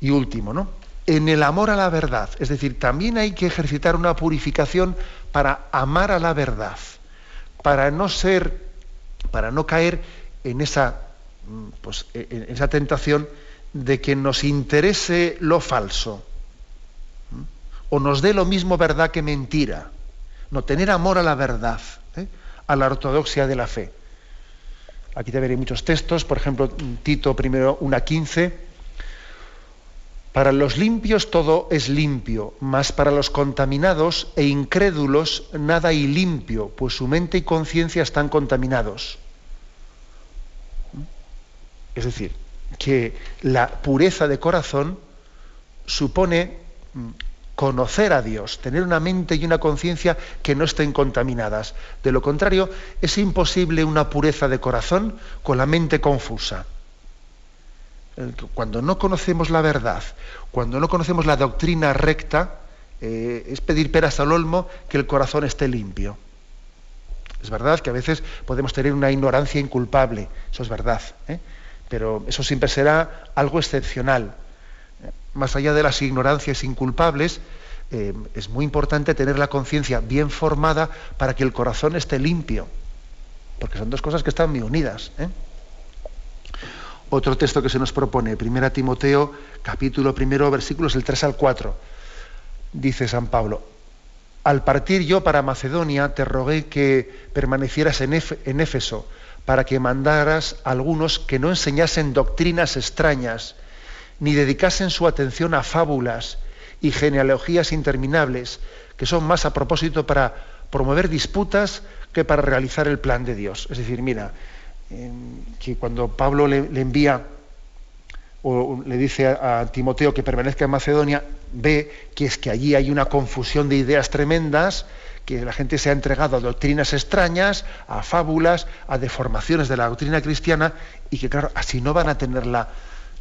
y último, ¿no? En el amor a la verdad. Es decir, también hay que ejercitar una purificación para amar a la verdad para no ser, para no caer en esa, mm, pues, e, en esa tentación de que nos interese lo falso o nos dé lo mismo verdad que mentira. No, tener amor a la verdad, ¿eh? a la ortodoxia de la fe. Aquí te veré muchos textos, por ejemplo, Tito primero 1.15, para los limpios todo es limpio, mas para los contaminados e incrédulos nada hay limpio, pues su mente y conciencia están contaminados. Es decir, que la pureza de corazón supone mm, conocer a Dios, tener una mente y una conciencia que no estén contaminadas. De lo contrario, es imposible una pureza de corazón con la mente confusa cuando no conocemos la verdad, cuando no conocemos la doctrina recta, eh, es pedir peras al olmo que el corazón esté limpio. Es verdad que a veces podemos tener una ignorancia inculpable, eso es verdad, ¿eh? pero eso siempre será algo excepcional. Más allá de las ignorancias inculpables, eh, es muy importante tener la conciencia bien formada para que el corazón esté limpio, porque son dos cosas que están muy unidas. Otro texto que se nos propone, 1 Timoteo, capítulo primero, versículos del 3 al 4. Dice San Pablo, al partir yo para Macedonia te rogué que permanecieras en, en Éfeso para que mandaras a algunos que no enseñasen doctrinas extrañas, ni dedicasen su atención a fábulas y genealogías interminables, que son más a propósito para promover disputas que para realizar el plan de Dios. Es decir, mira, que cuando Pablo le, envía o le dice a, Timoteo que permanezca en Macedonia, ve que es que allí hay una confusión de ideas tremendas, que la gente se ha entregado a doctrinas extrañas, a fábulas, a deformaciones de la doctrina cristiana, y que claro, así no van a tener la,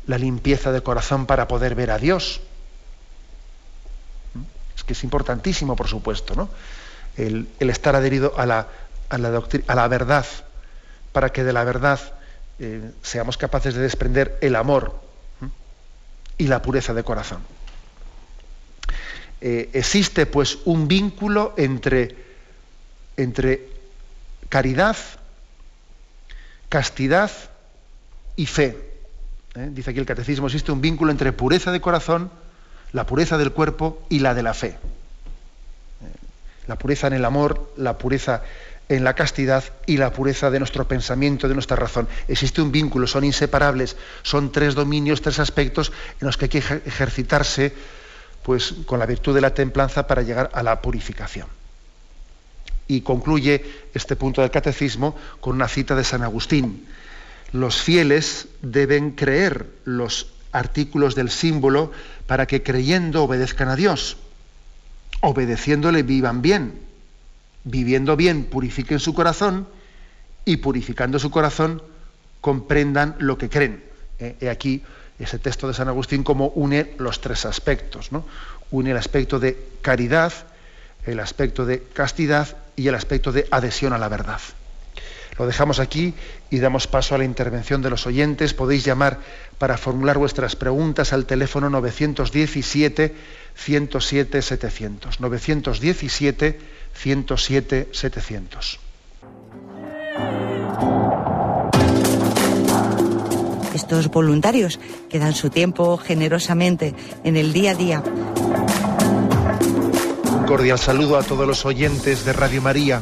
la limpieza de corazón para poder ver a Dios. que es importantísimo, por supuesto, ¿no? el, estar adherido a la, a la, a la verdad, para que de la verdad eh, seamos capaces de desprender el amor y la pureza de corazón. Eh, existe pues un vínculo entre, entre caridad, castidad y fe. ¿Eh? Dice aquí el catecismo, existe un vínculo entre pureza de corazón, la pureza del cuerpo y la de la fe. La pureza en el amor, la pureza en la castidad y la pureza de nuestro pensamiento, de nuestra razón. Existe un vínculo, son inseparables, son tres dominios, tres aspectos en los que hay que ejercitarse pues, con la virtud de la templanza para llegar a la purificación. Y concluye este punto del catecismo con una cita de San Agustín. Los fieles deben creer los artículos del símbolo para que creyendo obedezcan a Dios, obedeciéndole vivan bien viviendo bien, purifiquen su corazón y purificando su corazón comprendan lo que creen. Eh, he aquí ese texto de San Agustín como une los tres aspectos. ¿no? Une el aspecto de caridad, el aspecto de castidad y el aspecto de adhesión a la verdad. Lo dejamos aquí y damos paso a la intervención de los oyentes. Podéis llamar para formular vuestras preguntas al teléfono 917 107 700. 917 107 700. Estos voluntarios que dan su tiempo generosamente en el día a día. Un cordial saludo a todos los oyentes de Radio María.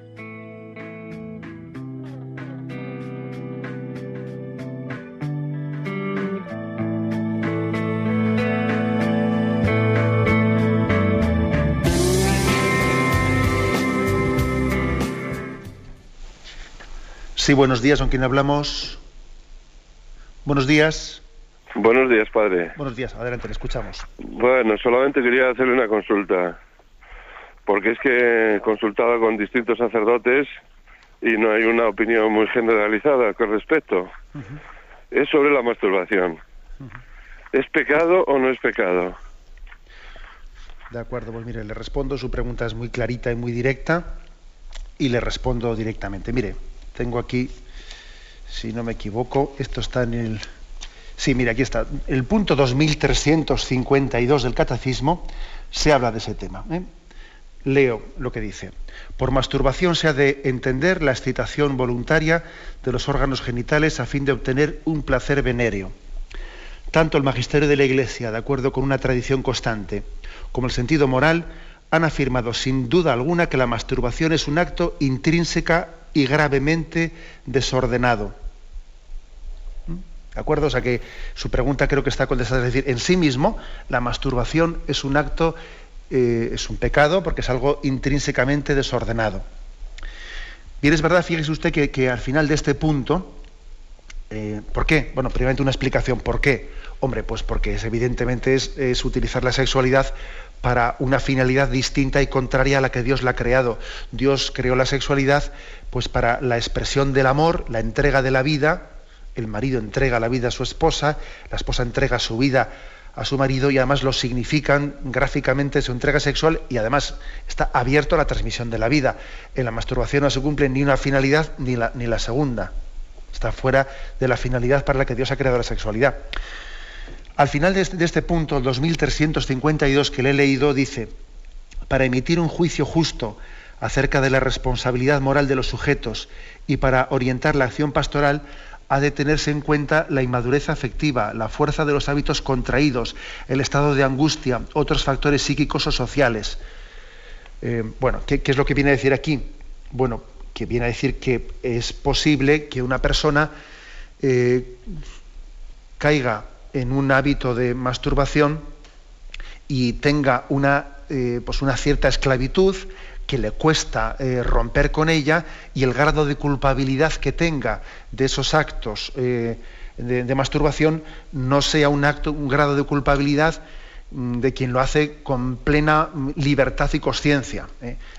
Sí, buenos días, ¿con quién hablamos? Buenos días. Buenos días, padre. Buenos días, adelante, le escuchamos. Bueno, solamente quería hacerle una consulta, porque es que he consultado con distintos sacerdotes y no hay una opinión muy generalizada con respecto. Es sobre la masturbación. ¿Es pecado o no es pecado? De acuerdo, pues mire, le respondo, su pregunta es muy clarita y muy directa y le respondo directamente. Mire, tengo aquí, si no me equivoco, esto está en el... Sí, mira, aquí está. El punto 2352 del Catecismo se habla de ese tema. ¿eh? Leo lo que dice. Por masturbación se ha de entender la excitación voluntaria de los órganos genitales a fin de obtener un placer venéreo. Tanto el magisterio de la Iglesia, de acuerdo con una tradición constante, como el sentido moral, han afirmado sin duda alguna que la masturbación es un acto intrínseca y gravemente desordenado. ¿De acuerdo? O sea que su pregunta creo que está contestada. Es decir, en sí mismo la masturbación es un acto, eh, es un pecado porque es algo intrínsecamente desordenado. Bien, es verdad, fíjese usted que, al final de este punto, eh, ¿por qué? Bueno, primeramente una explicación. ¿Por qué? Hombre, pues porque es, evidentemente es, es utilizar la sexualidad para una finalidad distinta y contraria a la que Dios la ha creado. Dios creó la sexualidad pues para la expresión del amor, la entrega de la vida, el marido entrega la vida a su esposa, la esposa entrega su vida a su marido y además lo significan gráficamente su entrega sexual y además está abierto a la transmisión de la vida. En la masturbación no se cumple ni una finalidad ni la, ni la segunda. está fuera de la finalidad para la que Dios ha creado la sexualidad. Al final de este, este punto, el 2352 que le he leído, dice, para emitir un juicio justo acerca de la responsabilidad moral de los sujetos y para orientar la acción pastoral, ha de tenerse en cuenta la inmadurez afectiva, la fuerza de los hábitos contraídos, el estado de angustia, otros factores psíquicos o sociales. Eh, bueno, ¿qué, es lo que viene a decir aquí? Bueno, que viene a decir que es posible que una persona eh, caiga en un hábito de masturbación y tenga una, eh, pues una cierta esclavitud que le cuesta eh, romper con ella y el grado de culpabilidad que tenga de esos actos eh, de, masturbación no sea un acto, un grado de culpabilidad mm, de quien lo hace con plena mm, libertad y conciencia.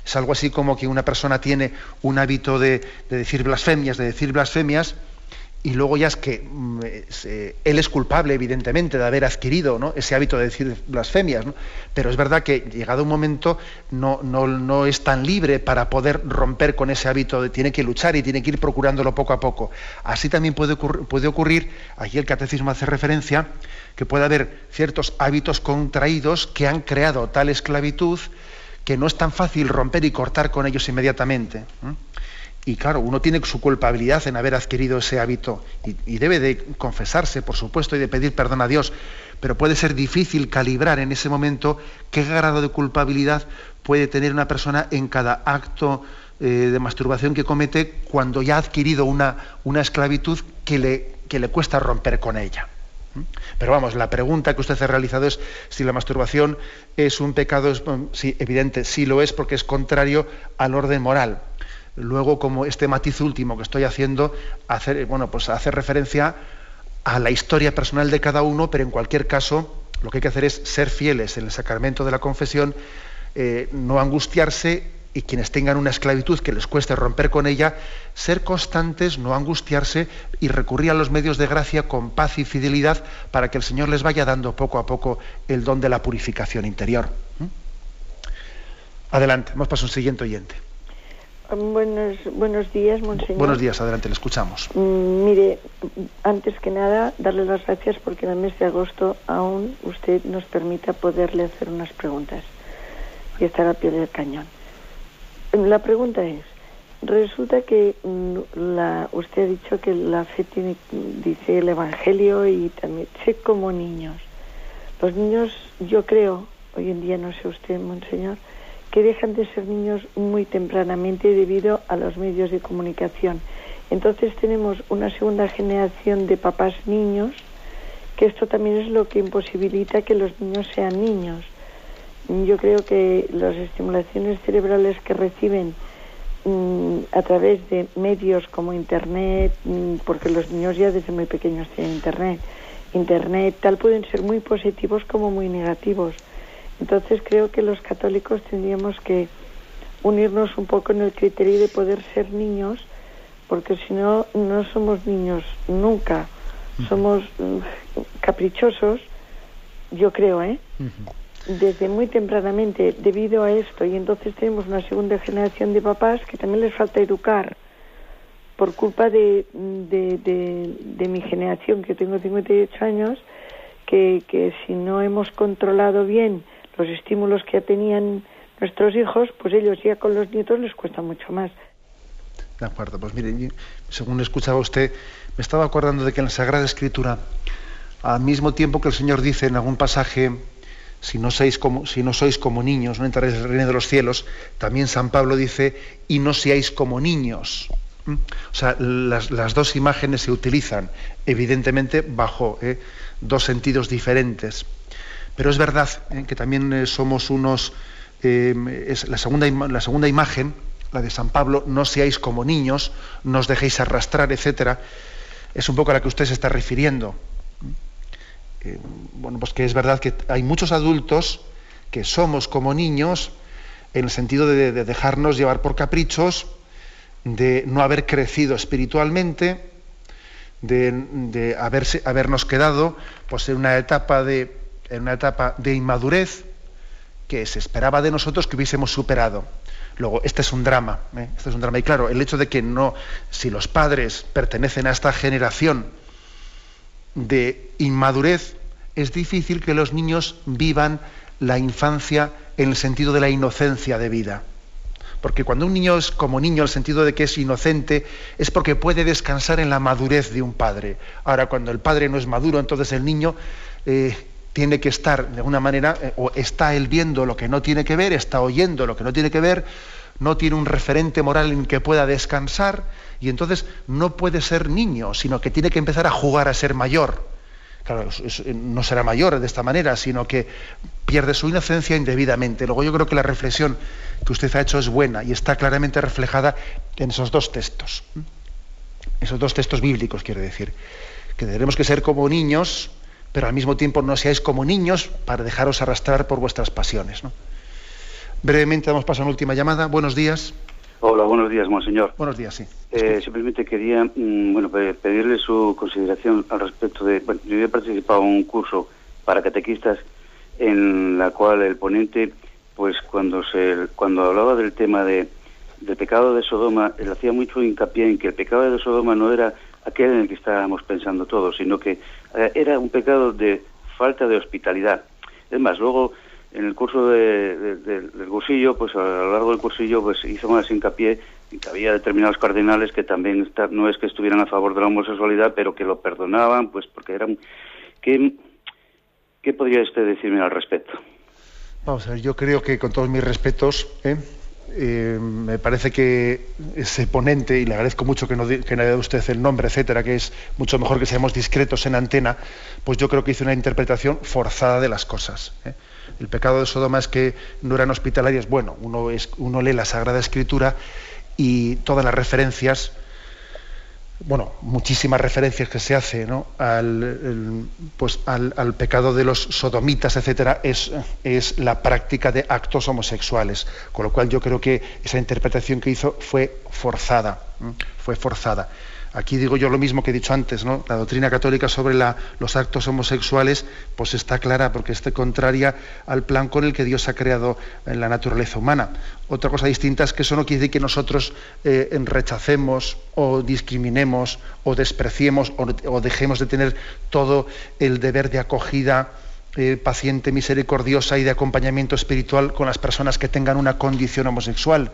Es algo así como que una persona tiene un hábito de, de decir blasfemias, de decir blasfemias, y luego ya es que mm, eh, él es culpable, evidentemente, de haber adquirido ese hábito de decir blasfemias, pero es verdad que llegado un momento no, no, es tan libre para poder romper con ese hábito, de, tiene que luchar y tiene que ir procurándolo poco a poco. Así también puede ocurrir, puede ocurrir, aquí el catecismo hace referencia, que puede haber ciertos hábitos contraídos que han creado tal esclavitud que no es tan fácil romper y cortar con ellos inmediatamente. Y claro, uno tiene su culpabilidad en haber adquirido ese hábito y, debe de confesarse, por supuesto, y de pedir perdón a Dios, pero puede ser difícil calibrar en ese momento qué grado de culpabilidad puede tener una persona en cada acto eh, de masturbación que comete cuando ya ha adquirido una, una esclavitud que le, que le cuesta romper con ella. ¿Mm? Pero vamos, la pregunta que usted ha realizado es si la masturbación es un pecado, sí, evidente, sí lo es porque es contrario al orden moral luego como este matiz último que estoy haciendo, hacer, bueno, pues hace referencia a la historia personal de cada uno, pero en cualquier caso lo que hay que hacer es ser fieles en el sacramento de la confesión, eh, no angustiarse y quienes tengan una esclavitud que les cueste romper con ella, ser constantes, no angustiarse y recurrir a los medios de gracia con paz y fidelidad para que el Señor les vaya dando poco a poco el don de la purificación interior. ¿Mm? Adelante, vamos para un siguiente oyente. Buenos, buenos días, monseñor. Buenos días, adelante, le escuchamos. Mm, mire, antes que nada, darle las gracias porque en el mes de agosto aún usted nos permita poderle hacer unas preguntas y estar a pie del cañón. La pregunta es, resulta que mm, la, usted ha dicho que la fe tiene, dice el Evangelio y también, sé como niños. Los niños, yo creo, hoy en día no sé usted, monseñor, que dejan de ser niños muy tempranamente debido a los medios de comunicación. Entonces tenemos una segunda generación de papás niños, que esto también es lo que imposibilita que los niños sean niños. Yo creo que las estimulaciones cerebrales que reciben mm, a través de medios como Internet, mm, porque los niños ya desde muy pequeños tienen Internet, Internet tal pueden ser muy positivos como muy negativos. Entonces creo que los católicos tendríamos que unirnos un poco en el criterio de poder ser niños, porque si no, no somos niños nunca. Somos mm, caprichosos, yo creo, ¿eh? Desde muy tempranamente, debido a esto, y entonces tenemos una segunda generación de papás que también les falta educar por culpa de, de, de mi generación, que tengo 58 años, que, que si no hemos controlado bien los estímulos que tenían nuestros hijos, pues ellos ya con los nietos les cuesta mucho más. De acuerdo, pues mire, según escuchaba usted, me estaba acordando de que en la Sagrada Escritura, al mismo tiempo que el Señor dice en algún pasaje, si no, sois como, si no sois como niños, no entraréis en el reino de los cielos, también San Pablo dice, y no seáis como niños. ¿Mm? O sea, las, dos imágenes se utilizan, evidentemente, bajo eh, dos sentidos diferentes. Pero es verdad eh, que también eh, somos unos... Eh, la, segunda, la segunda imagen, la de San Pablo, no seáis como niños, no os dejéis arrastrar, etcétera, es un poco a la que usted se está refiriendo. bueno, pues que es verdad que hay muchos adultos que somos como niños en el sentido de, dejarnos llevar por caprichos, de no haber crecido espiritualmente, de, de haberse, habernos quedado pues, en una etapa de en una etapa de inmadurez que se esperaba de nosotros que hubiésemos superado. Luego, este es un drama, ¿eh? este es un drama. Y claro, el hecho de que no, si los padres pertenecen a esta generación de inmadurez, es difícil que los niños vivan la infancia en el sentido de la inocencia de vida. Porque cuando un niño es como niño, el sentido de que es inocente, es porque puede descansar en la madurez de un padre. Ahora, cuando el padre no es maduro, entonces el niño eh, tiene que estar, de alguna manera, eh, o está él viendo lo que no tiene que ver, está oyendo lo que no tiene que ver, no tiene un referente moral en que pueda descansar, y entonces no puede ser niño, sino que tiene que empezar a jugar a ser mayor. Claro, no será mayor de esta manera, sino que pierde su inocencia indebidamente. Luego yo creo que la reflexión que usted ha hecho es buena y está claramente reflejada en esos dos textos. Esos dos textos bíblicos, quiero decir. Que tendremos que ser como niños, pero al mismo tiempo no seáis como niños para dejaros arrastrar por vuestras pasiones. Brevemente damos paso a una última llamada. Buenos días. Hola, buenos días, monseñor. Buenos días, sí. Eh, simplemente quería mm, bueno, pedirle su consideración al respecto de... Bueno, yo he participado en un curso para catequistas en la cual el ponente, pues cuando, se, cuando hablaba del tema de, del pecado de Sodoma, él hacía mucho hincapié en que el pecado de Sodoma no era aquel en el que estábamos pensando todos, sino que eh, era un pecado de falta de hospitalidad. Es más, luego en el curso de, del cursillo, pues a lo largo del cursillo, pues hizo más hincapié en que había determinados cardenales que también no es que estuvieran a favor de la homosexualidad, pero que lo perdonaban, pues porque eran... ¿Qué, qué podría usted decirme al respecto? Vamos a ver, yo creo que con todos mis respetos, ¿eh? Eh, me parece que ese ponente, y le agradezco mucho que no, no dé usted el nombre, etcétera, que es mucho mejor que seamos discretos en antena, pues yo creo que hizo una interpretación forzada de las cosas. ¿eh? El pecado de Sodoma es que no eran hospitalarias. Bueno, uno, es, uno lee la Sagrada Escritura y todas las referencias, bueno, muchísimas referencias que se hace al, pues pecado de los sodomitas, etcétera, es la práctica de actos homosexuales. Con lo cual yo creo que esa interpretación que hizo fue forzada, fue forzada. Aquí digo yo lo mismo que he dicho antes, ¿no? La doctrina católica sobre los actos homosexuales, pues está clara, porque está contraria al plan con el que Dios ha creado en la naturaleza humana. Otra cosa distinta es que eso no quiere decir que nosotros eh, rechacemos o discriminemos o despreciemos o, dejemos de tener todo el deber de acogida eh, paciente, misericordiosa y de acompañamiento espiritual con las personas que tengan una condición homosexual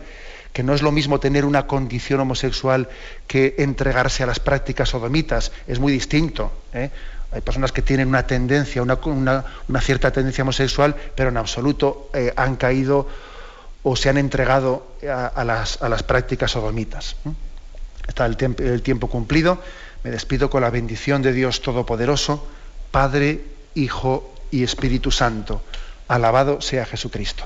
que no es lo mismo tener una condición homosexual que entregarse a las prácticas sodomitas, es muy distinto. ¿eh? Hay personas que tienen una tendencia, una, cierta tendencia homosexual, pero en absoluto eh, han caído o se han entregado a, las, prácticas sodomitas. Está el, el tiempo cumplido. Me despido con la bendición de Dios Todopoderoso, Padre, Hijo y Espíritu Santo. Alabado sea Jesucristo.